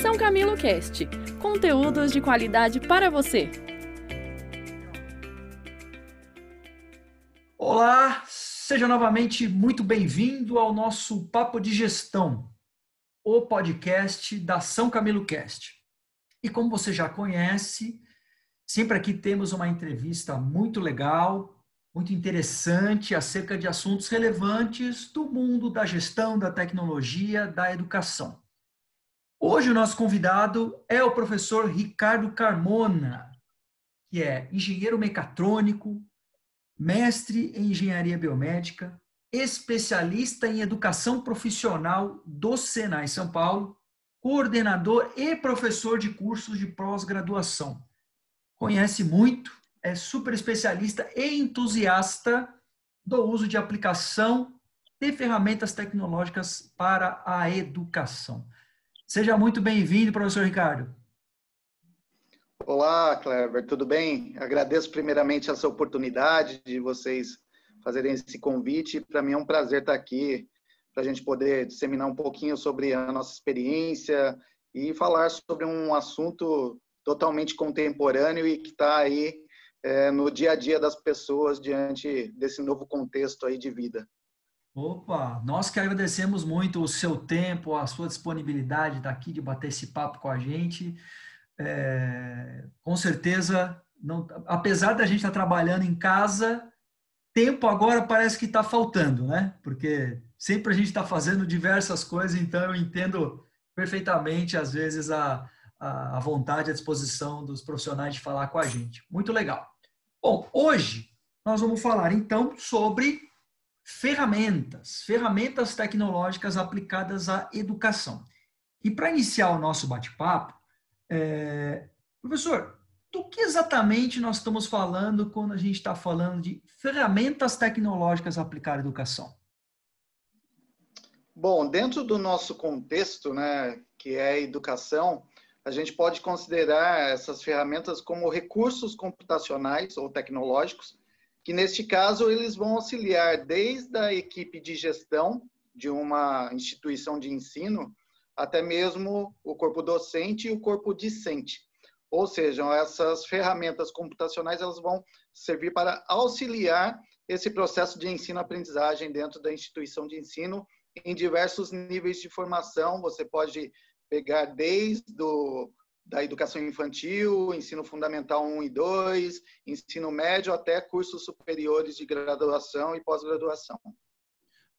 São Camilo Cast conteúdos de qualidade para você. Olá, seja novamente muito bem-vindo ao nosso Papo de Gestão, o podcast da São Camilo Cast. E como você já conhece, sempre aqui temos uma entrevista muito legal, muito interessante acerca de assuntos relevantes do mundo da gestão, da tecnologia, da educação. Hoje o nosso convidado é o professor Ricardo Carmona, que é engenheiro mecatrônico, mestre em engenharia biomédica, especialista em educação profissional do Senai São Paulo, coordenador e professor de cursos de pós-graduação. Conhece muito, é super especialista e entusiasta do uso de aplicação de ferramentas tecnológicas para a educação. Seja muito bem-vindo, professor Ricardo. Olá, Clever, tudo bem? Agradeço primeiramente essa oportunidade de vocês fazerem esse convite. Para mim é um prazer estar aqui para a gente poder disseminar um pouquinho sobre a nossa experiência e falar sobre um assunto totalmente contemporâneo e que está aí é, no dia a dia das pessoas diante desse novo contexto aí de vida. Opa, nós que agradecemos muito o seu tempo, a sua disponibilidade daqui de bater esse papo com a gente. É, com certeza, não, apesar da gente estar trabalhando em casa, tempo agora parece que está faltando, né? Porque sempre a gente está fazendo diversas coisas, então eu entendo perfeitamente, às vezes, a, a vontade, a disposição dos profissionais de falar com a gente. Muito legal. Bom, hoje nós vamos falar então sobre ferramentas, ferramentas tecnológicas aplicadas à educação. E para iniciar o nosso bate-papo, é... professor, do que exatamente nós estamos falando quando a gente está falando de ferramentas tecnológicas aplicadas à educação? Bom, dentro do nosso contexto, né, que é a educação, a gente pode considerar essas ferramentas como recursos computacionais ou tecnológicos que neste caso eles vão auxiliar desde a equipe de gestão de uma instituição de ensino até mesmo o corpo docente e o corpo discente. Ou seja, essas ferramentas computacionais elas vão servir para auxiliar esse processo de ensino-aprendizagem dentro da instituição de ensino em diversos níveis de formação. Você pode pegar desde o da educação infantil, ensino fundamental 1 e 2, ensino médio até cursos superiores de graduação e pós-graduação.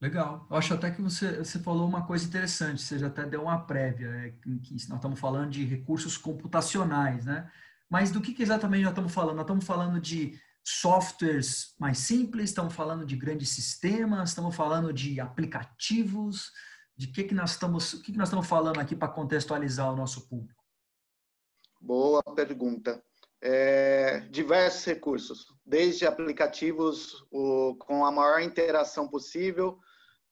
Legal. Eu acho até que você, você falou uma coisa interessante, você já até deu uma prévia, é, que nós estamos falando de recursos computacionais, né? Mas do que, que exatamente nós estamos falando? Nós estamos falando de softwares mais simples, estamos falando de grandes sistemas, estamos falando de aplicativos, de que, que nós estamos, o que, que nós estamos falando aqui para contextualizar o nosso público? Boa pergunta. É, diversos recursos, desde aplicativos o, com a maior interação possível.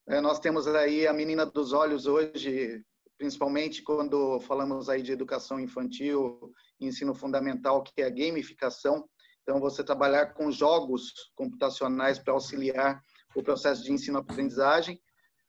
É, nós temos aí a menina dos olhos hoje, principalmente quando falamos aí de educação infantil, ensino fundamental, que é a gamificação. Então, você trabalhar com jogos computacionais para auxiliar o processo de ensino-aprendizagem.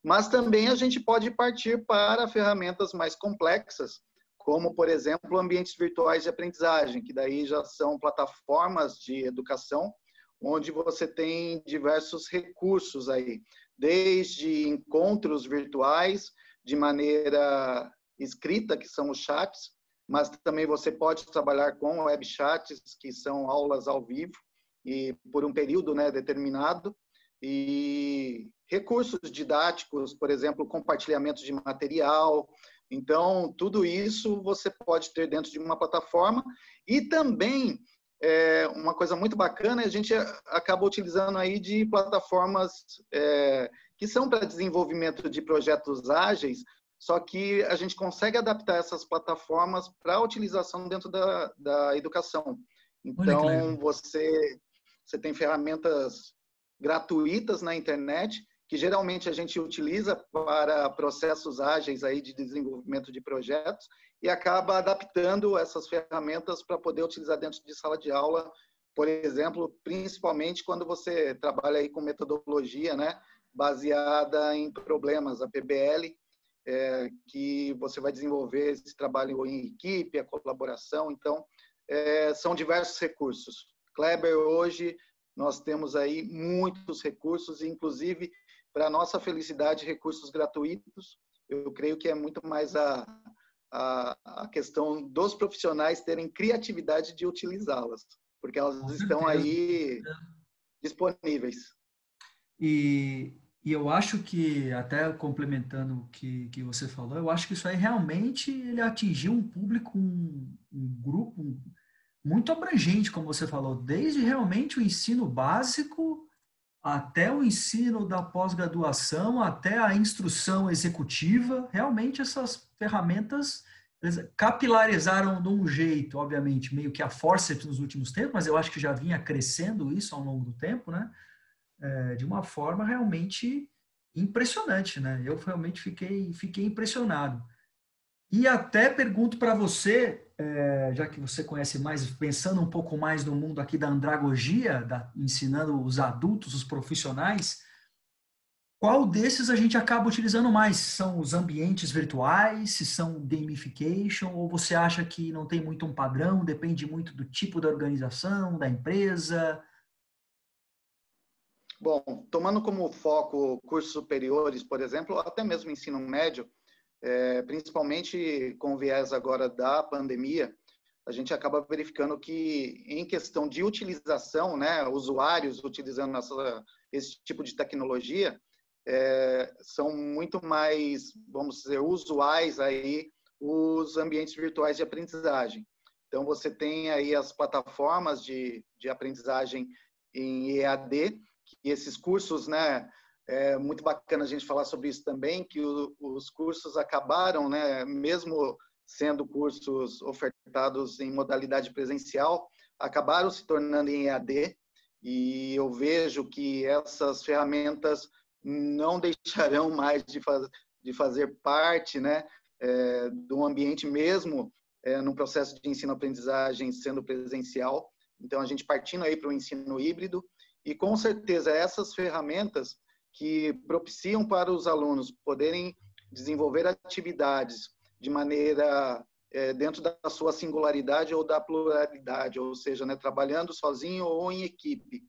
Mas também a gente pode partir para ferramentas mais complexas, como, por exemplo, ambientes virtuais de aprendizagem, que daí já são plataformas de educação, onde você tem diversos recursos aí, desde encontros virtuais de maneira escrita, que são os chats, mas também você pode trabalhar com web chats, que são aulas ao vivo e por um período né, determinado, e recursos didáticos, por exemplo, compartilhamento de material, então, tudo isso você pode ter dentro de uma plataforma e também é, uma coisa muito bacana, a gente acaba utilizando aí de plataformas é, que são para desenvolvimento de projetos ágeis, só que a gente consegue adaptar essas plataformas para a utilização dentro da, da educação. Então, você, você tem ferramentas gratuitas na internet que geralmente a gente utiliza para processos ágeis aí de desenvolvimento de projetos e acaba adaptando essas ferramentas para poder utilizar dentro de sala de aula, por exemplo, principalmente quando você trabalha aí com metodologia, né, baseada em problemas, a PBL, é, que você vai desenvolver esse trabalho em equipe, a colaboração. Então, é, são diversos recursos. Kleber, hoje, nós temos aí muitos recursos, inclusive, para nossa felicidade, recursos gratuitos. Eu creio que é muito mais a, a, a questão dos profissionais terem criatividade de utilizá-las, porque elas estão aí disponíveis. E, e eu acho que, até complementando o que, que você falou, eu acho que isso aí realmente ele atingiu um público, um, um grupo um, muito abrangente, como você falou, desde realmente o ensino básico até o ensino da pós-graduação, até a instrução executiva. Realmente essas ferramentas capilarizaram de um jeito, obviamente, meio que a forceps nos últimos tempos, mas eu acho que já vinha crescendo isso ao longo do tempo, né? É, de uma forma realmente impressionante, né? Eu realmente fiquei, fiquei impressionado. E até pergunto para você, é, já que você conhece mais, pensando um pouco mais no mundo aqui da andragogia, da, ensinando os adultos, os profissionais, qual desses a gente acaba utilizando mais? São os ambientes virtuais, se são gamification, ou você acha que não tem muito um padrão, depende muito do tipo da organização, da empresa? Bom, tomando como foco cursos superiores, por exemplo, até mesmo ensino médio, é, principalmente com o viés agora da pandemia, a gente acaba verificando que, em questão de utilização, né, usuários utilizando essa, esse tipo de tecnologia, é, são muito mais, vamos dizer, usuais aí os ambientes virtuais de aprendizagem. Então, você tem aí as plataformas de, de aprendizagem em EAD, que esses cursos, né, é muito bacana a gente falar sobre isso também, que o, os cursos acabaram, né, mesmo sendo cursos ofertados em modalidade presencial, acabaram se tornando em EAD, e eu vejo que essas ferramentas não deixarão mais de, faz, de fazer parte né, é, do ambiente mesmo é, no processo de ensino-aprendizagem sendo presencial. Então, a gente partindo aí para o ensino híbrido, e com certeza essas ferramentas que propiciam para os alunos poderem desenvolver atividades de maneira é, dentro da sua singularidade ou da pluralidade, ou seja, né, trabalhando sozinho ou em equipe.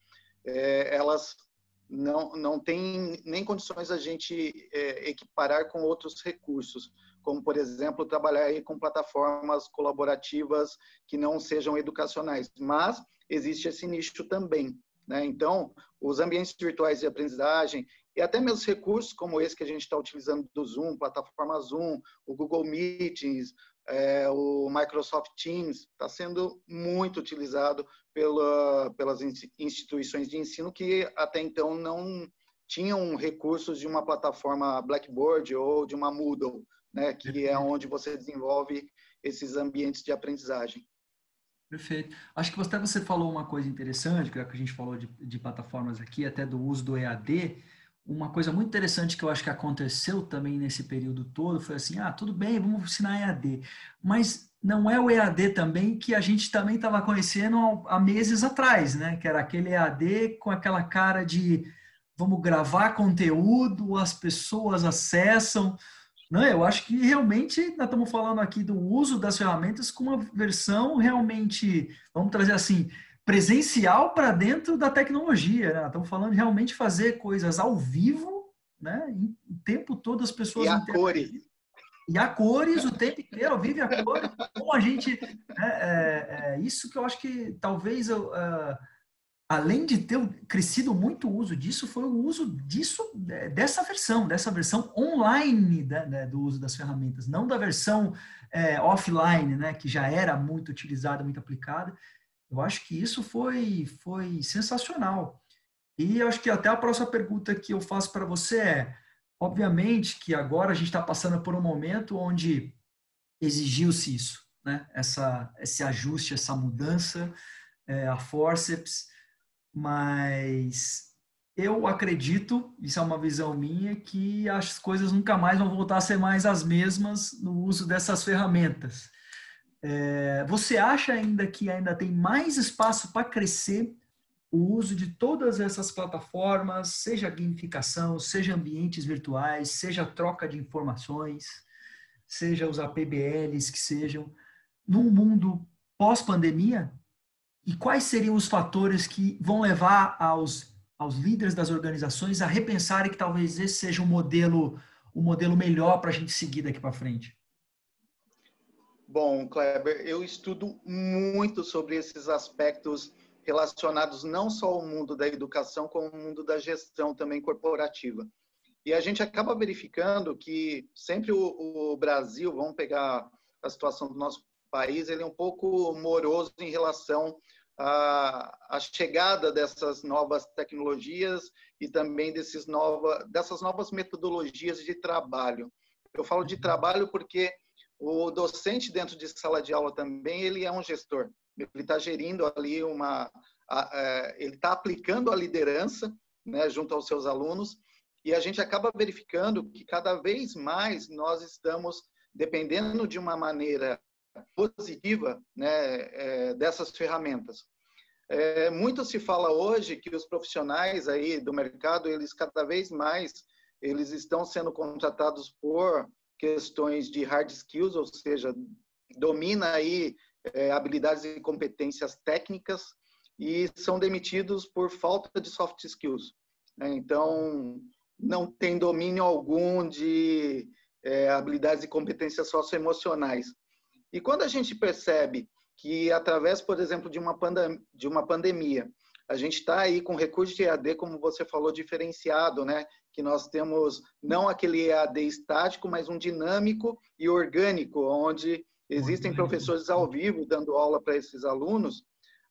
É, elas não, não tem nem condições a gente é, equiparar com outros recursos, como, por exemplo, trabalhar com plataformas colaborativas que não sejam educacionais. Mas existe esse nicho também. Né? Então, os ambientes virtuais de aprendizagem e até mesmo recursos como esse que a gente está utilizando do Zoom, plataforma Zoom, o Google Meetings, é, o Microsoft Teams, está sendo muito utilizado pela, pelas instituições de ensino que até então não tinham recursos de uma plataforma Blackboard ou de uma Moodle, né, que é onde você desenvolve esses ambientes de aprendizagem. Perfeito. Acho que até você falou uma coisa interessante, que a gente falou de, de plataformas aqui, até do uso do EAD. Uma coisa muito interessante que eu acho que aconteceu também nesse período todo foi assim: ah, tudo bem, vamos ensinar EAD. Mas não é o EAD também que a gente também estava conhecendo há meses atrás, né? Que era aquele EAD com aquela cara de vamos gravar conteúdo, as pessoas acessam. Não, eu acho que realmente nós estamos falando aqui do uso das ferramentas com uma versão realmente, vamos trazer assim, presencial para dentro da tecnologia. Né? Estamos falando de realmente fazer coisas ao vivo, né? o tempo todo as pessoas. E a cores. E a cores o tempo inteiro, ao vivo e a cores. Como a gente. Né? É, é, isso que eu acho que talvez eu. Uh, além de ter crescido muito o uso disso, foi o uso disso, dessa versão, dessa versão online né, né, do uso das ferramentas, não da versão é, offline, né, que já era muito utilizada, muito aplicada. Eu acho que isso foi, foi sensacional. E eu acho que até a próxima pergunta que eu faço para você é, obviamente que agora a gente está passando por um momento onde exigiu-se isso, né, essa, esse ajuste, essa mudança, é, a forceps, mas eu acredito, isso é uma visão minha, que as coisas nunca mais vão voltar a ser mais as mesmas no uso dessas ferramentas. É, você acha ainda que ainda tem mais espaço para crescer o uso de todas essas plataformas, seja gamificação, seja ambientes virtuais, seja troca de informações, seja os APBLs que sejam, num mundo pós-pandemia? E quais seriam os fatores que vão levar aos, aos líderes das organizações a repensarem que talvez esse seja um modelo, um modelo melhor para a gente seguir daqui para frente? Bom, Kleber, eu estudo muito sobre esses aspectos relacionados não só ao mundo da educação, como ao mundo da gestão também corporativa. E a gente acaba verificando que sempre o, o Brasil, vamos pegar a situação do nosso país, ele é um pouco moroso em relação à, à chegada dessas novas tecnologias e também desses nova, dessas novas metodologias de trabalho. Eu falo de trabalho porque o docente dentro de sala de aula também ele é um gestor ele está gerindo ali uma, a, a, é, ele está aplicando a liderança, né, junto aos seus alunos, e a gente acaba verificando que cada vez mais nós estamos dependendo de uma maneira positiva, né, é, dessas ferramentas. É, muito se fala hoje que os profissionais aí do mercado, eles cada vez mais eles estão sendo contratados por questões de hard skills, ou seja, domina aí é, habilidades e competências técnicas e são demitidos por falta de soft skills. Né? Então, não tem domínio algum de é, habilidades e competências socioemocionais. E quando a gente percebe que, através, por exemplo, de uma, pandem de uma pandemia, a gente está aí com recurso de EAD, como você falou, diferenciado, né? Que nós temos não aquele EAD estático, mas um dinâmico e orgânico, onde Existem professores ao vivo dando aula para esses alunos.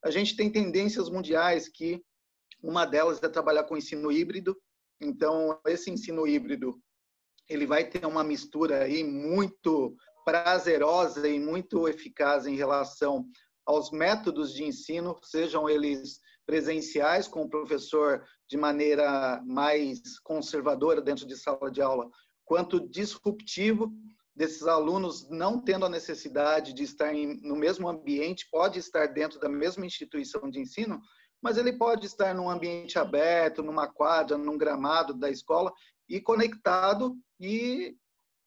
A gente tem tendências mundiais que uma delas é trabalhar com ensino híbrido. Então, esse ensino híbrido, ele vai ter uma mistura aí muito prazerosa e muito eficaz em relação aos métodos de ensino, sejam eles presenciais com o professor de maneira mais conservadora dentro de sala de aula, quanto disruptivo desses alunos não tendo a necessidade de estar em, no mesmo ambiente, pode estar dentro da mesma instituição de ensino, mas ele pode estar num ambiente aberto, numa quadra, num gramado da escola e conectado e,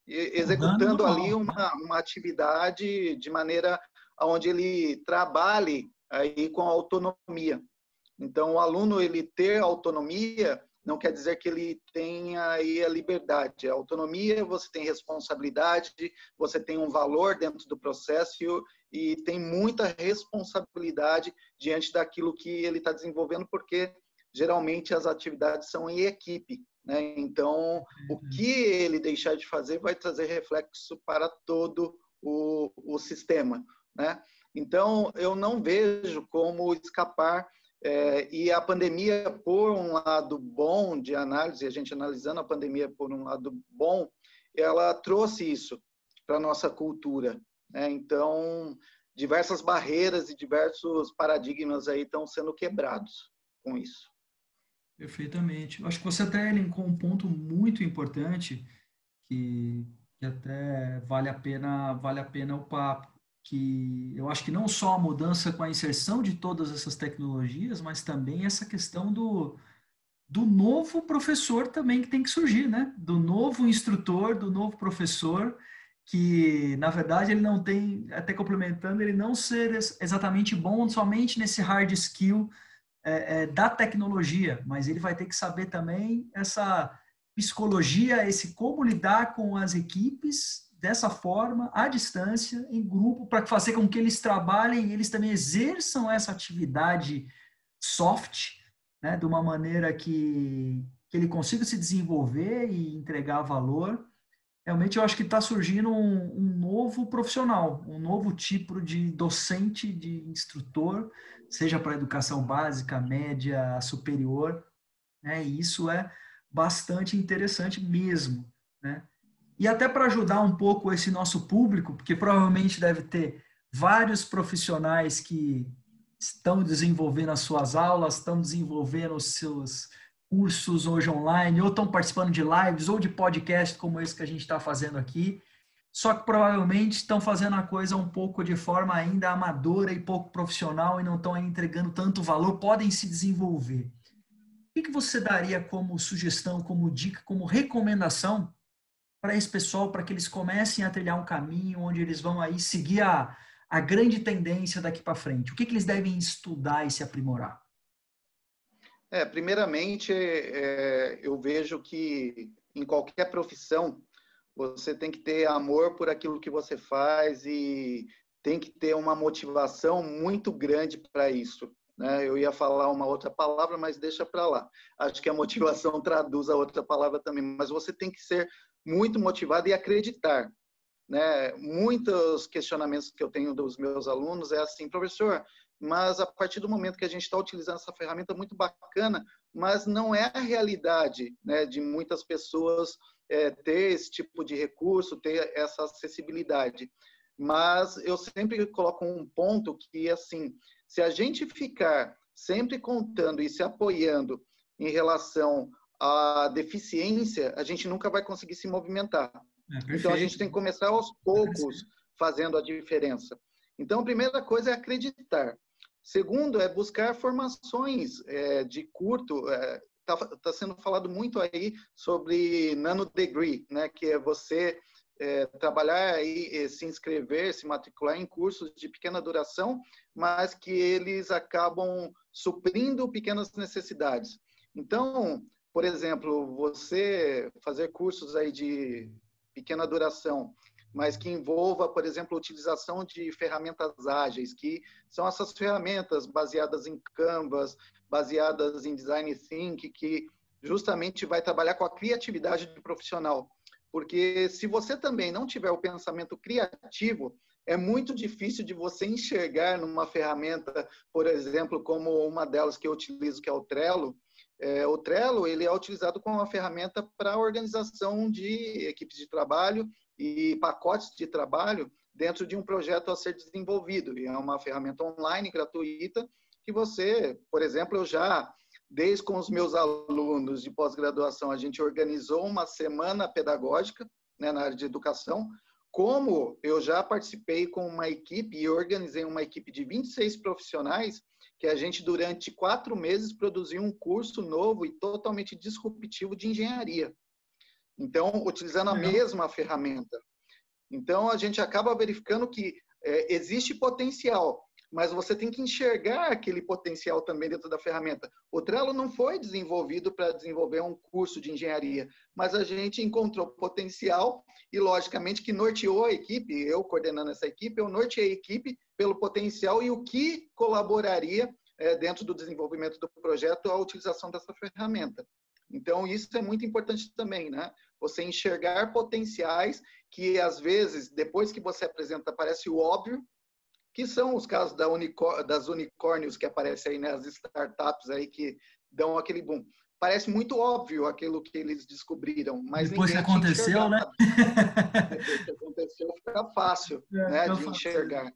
executando ali uma, uma atividade de maneira onde ele trabalhe aí com autonomia. Então, o aluno ele ter autonomia não quer dizer que ele tenha aí a liberdade. A autonomia, você tem responsabilidade, você tem um valor dentro do processo e, tem muita responsabilidade diante daquilo que ele está desenvolvendo, porque geralmente as atividades são em equipe. Né? Então, o uhum. que ele deixar de fazer vai trazer reflexo para todo o, o sistema. Né? Então, eu não vejo como escapar é, e a pandemia, por um lado bom de análise, a gente analisando a pandemia por um lado bom, ela trouxe isso para a nossa cultura. Né? Então, diversas barreiras e diversos paradigmas aí estão sendo quebrados com isso. Perfeitamente. Eu acho que você até elencou um ponto muito importante que, que até vale a pena vale a pena o papo que eu acho que não só a mudança com a inserção de todas essas tecnologias, mas também essa questão do, do novo professor também que tem que surgir, né? Do novo instrutor, do novo professor, que na verdade ele não tem, até complementando, ele não ser exatamente bom somente nesse hard skill é, é, da tecnologia, mas ele vai ter que saber também essa psicologia, esse como lidar com as equipes dessa forma, à distância, em grupo, para fazer com que eles trabalhem e eles também exerçam essa atividade soft, né, de uma maneira que, que ele consiga se desenvolver e entregar valor. Realmente, eu acho que está surgindo um, um, novo profissional, um novo tipo de docente, de instrutor, seja para educação básica, média, superior. Né, e isso é bastante interessante mesmo. Né? E até para ajudar um pouco esse nosso público, porque provavelmente deve ter vários profissionais que estão desenvolvendo as suas aulas, estão desenvolvendo os seus cursos hoje online, ou estão participando de lives ou de podcast como esse que a gente está fazendo aqui. só que provavelmente estão fazendo a coisa um pouco de forma ainda amadora e pouco profissional e não estão entregando tanto valor, podem se desenvolver. O que você daria como sugestão, como dica, como recomendação para esse pessoal, para que eles comecem a trilhar um caminho onde eles vão aí seguir a, a grande tendência daqui para frente? O que, que eles devem estudar e se aprimorar? É, primeiramente, é, eu vejo que em qualquer profissão você tem que ter amor por aquilo que você faz e tem que ter uma motivação muito grande para isso. Né? Eu ia falar uma outra palavra, mas deixa para lá. Acho que a motivação traduz a outra palavra também, mas você tem que ser muito motivado e acreditar. Né? Muitos questionamentos que eu tenho dos meus alunos é assim, professor, mas a partir do momento que a gente está utilizando essa ferramenta muito bacana, mas não é a realidade né, de muitas pessoas é, ter esse tipo de recurso, ter essa acessibilidade. Mas eu sempre coloco um ponto que, assim, se a gente ficar sempre contando e se apoiando em relação à deficiência, a gente nunca vai conseguir se movimentar. É, então a gente tem que começar aos poucos fazendo a diferença. Então a primeira coisa é acreditar. Segundo é buscar formações é, de curto. Está é, tá sendo falado muito aí sobre nano degree, né? Que é você é, trabalhar e se inscrever, se matricular em cursos de pequena duração, mas que eles acabam suprindo pequenas necessidades. Então, por exemplo, você fazer cursos aí de pequena duração, mas que envolva, por exemplo, a utilização de ferramentas ágeis, que são essas ferramentas baseadas em Canvas, baseadas em Design Think, que justamente vai trabalhar com a criatividade do profissional. Porque se você também não tiver o pensamento criativo, é muito difícil de você enxergar numa ferramenta, por exemplo, como uma delas que eu utilizo, que é o Trello, é, o Trello ele é utilizado como uma ferramenta para organização de equipes de trabalho e pacotes de trabalho dentro de um projeto a ser desenvolvido. E é uma ferramenta online gratuita que você, por exemplo, eu já desde com os meus alunos de pós-graduação, a gente organizou uma semana pedagógica né, na área de educação. Como eu já participei com uma equipe e organizei uma equipe de 26 profissionais que a gente, durante quatro meses, produziu um curso novo e totalmente disruptivo de engenharia. Então, utilizando a mesma ferramenta. Então, a gente acaba verificando que é, existe potencial, mas você tem que enxergar aquele potencial também dentro da ferramenta. O Trello não foi desenvolvido para desenvolver um curso de engenharia, mas a gente encontrou potencial e, logicamente, que norteou a equipe, eu coordenando essa equipe, eu norteei a equipe pelo potencial e o que colaboraria é, dentro do desenvolvimento do projeto a utilização dessa ferramenta. Então, isso é muito importante também, né? Você enxergar potenciais que, às vezes, depois que você apresenta, parece o óbvio, que são os casos da das unicórnios que aparecem aí, né? As startups aí que dão aquele boom. Parece muito óbvio aquilo que eles descobriram, mas depois que aconteceu, né? Depois que aconteceu, fica fácil, é, né, de enxergar.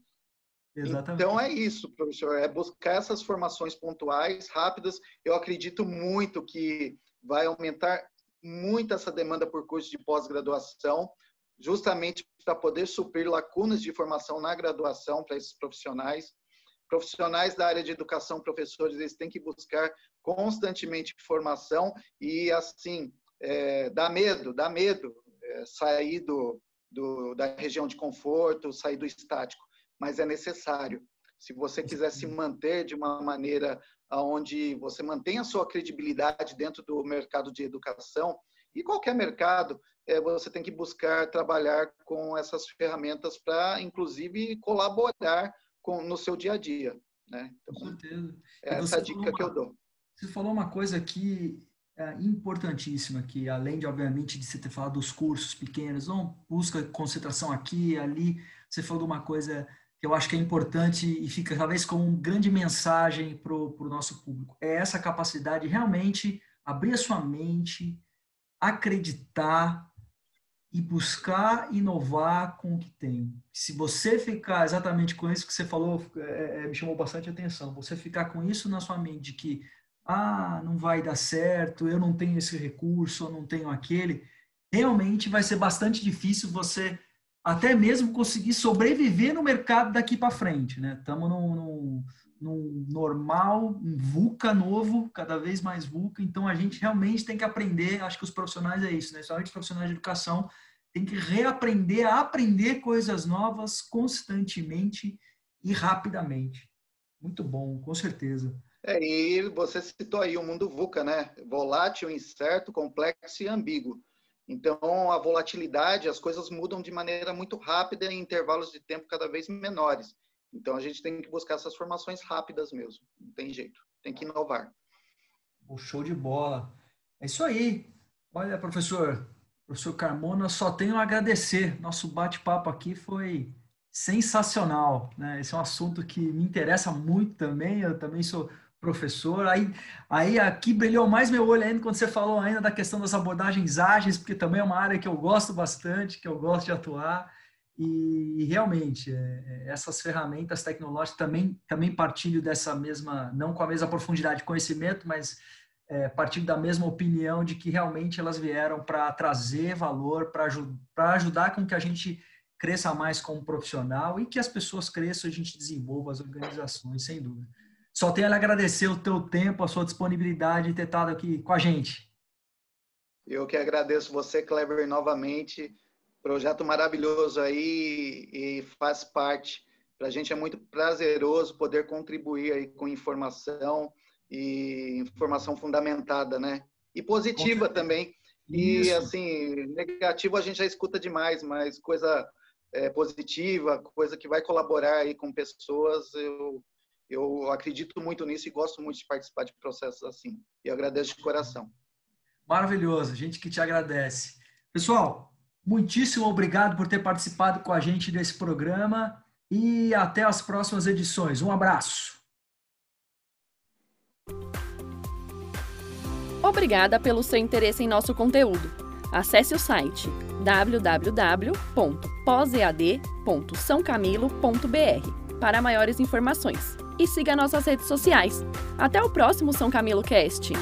Exatamente. Então é isso, professor, é buscar essas formações pontuais, rápidas. Eu acredito muito que vai aumentar muito essa demanda por cursos de pós-graduação, justamente para poder suprir lacunas de formação na graduação para esses profissionais. Profissionais da área de educação, professores, eles têm que buscar constantemente formação e, assim, é, dá medo, dá medo é, sair do, do, da região de conforto, sair do estático mas é necessário. Se você quiser se manter de uma maneira onde você mantenha a sua credibilidade dentro do mercado de educação, e qualquer mercado, é, você tem que buscar trabalhar com essas ferramentas para, inclusive, colaborar com, no seu dia a dia. Né? Então, com certeza. É essa dica uma, que eu dou. Você falou uma coisa aqui é, importantíssima, que além de, obviamente, de você ter falado dos cursos pequenos, não busca concentração aqui, ali, você falou de uma coisa que eu acho que é importante e fica talvez como uma grande mensagem para o nosso público. É essa capacidade de realmente abrir a sua mente, acreditar e buscar inovar com o que tem. Se você ficar exatamente com isso que você falou, é, é, me chamou bastante atenção. Você ficar com isso na sua mente, de que ah, não vai dar certo, eu não tenho esse recurso, eu não tenho aquele, realmente vai ser bastante difícil você até mesmo conseguir sobreviver no mercado daqui para frente, né? Estamos num, num, num, normal, um VUCA novo, cada vez mais VUCA, então a gente realmente tem que aprender, acho que os profissionais é isso, né? Somente os profissionais de educação tem que reaprender a aprender coisas novas constantemente e rapidamente. Muito bom, com certeza. É, e você citou aí o mundo VUCA, né? Volátil, incerto, complexo e ambíguo. Então, a volatilidade, as coisas mudam de maneira muito rápida em intervalos de tempo cada vez menores. Então, a gente tem que buscar essas formações rápidas mesmo. Não tem jeito. Tem que inovar. O show de bola. É isso aí. Olha, professor, professor Carmona, só tenho a agradecer. Nosso bate-papo aqui foi sensacional. Né? Esse é um assunto que me interessa muito também. Eu também sou professor. Aí, aí aqui brilhou mais meu olho ainda quando você falou ainda da questão das abordagens ágeis, porque também é uma área que eu gosto bastante, que eu gosto de atuar. E, realmente, é, é, essas ferramentas tecnológicas também, também partilho dessa mesma, não com a mesma profundidade de conhecimento, mas é, partilho da mesma opinião de que realmente elas vieram para trazer valor, para ajudar com que a gente cresça mais como profissional e que as pessoas cresçam e a gente desenvolva as organizações, sem dúvida. Só tenho a agradecer o teu tempo, a sua disponibilidade de ter estado aqui com a gente. Eu que agradeço você, Clever, novamente. Projeto maravilhoso aí e faz parte. Para a gente é muito prazeroso poder contribuir aí com informação e informação fundamentada, né? E positiva também. E assim, negativo a gente já escuta demais, mas coisa é, positiva, coisa que vai colaborar aí com pessoas, eu eu acredito muito nisso e gosto muito de participar de processos assim. E agradeço de coração. Maravilhoso, gente que te agradece. Pessoal, muitíssimo obrigado por ter participado com a gente desse programa e até as próximas edições. Um abraço. Obrigada pelo seu interesse em nosso conteúdo. Acesse o site www.posead.sãocamilo.br para maiores informações e siga nossas redes sociais. Até o próximo São Camilo Cast!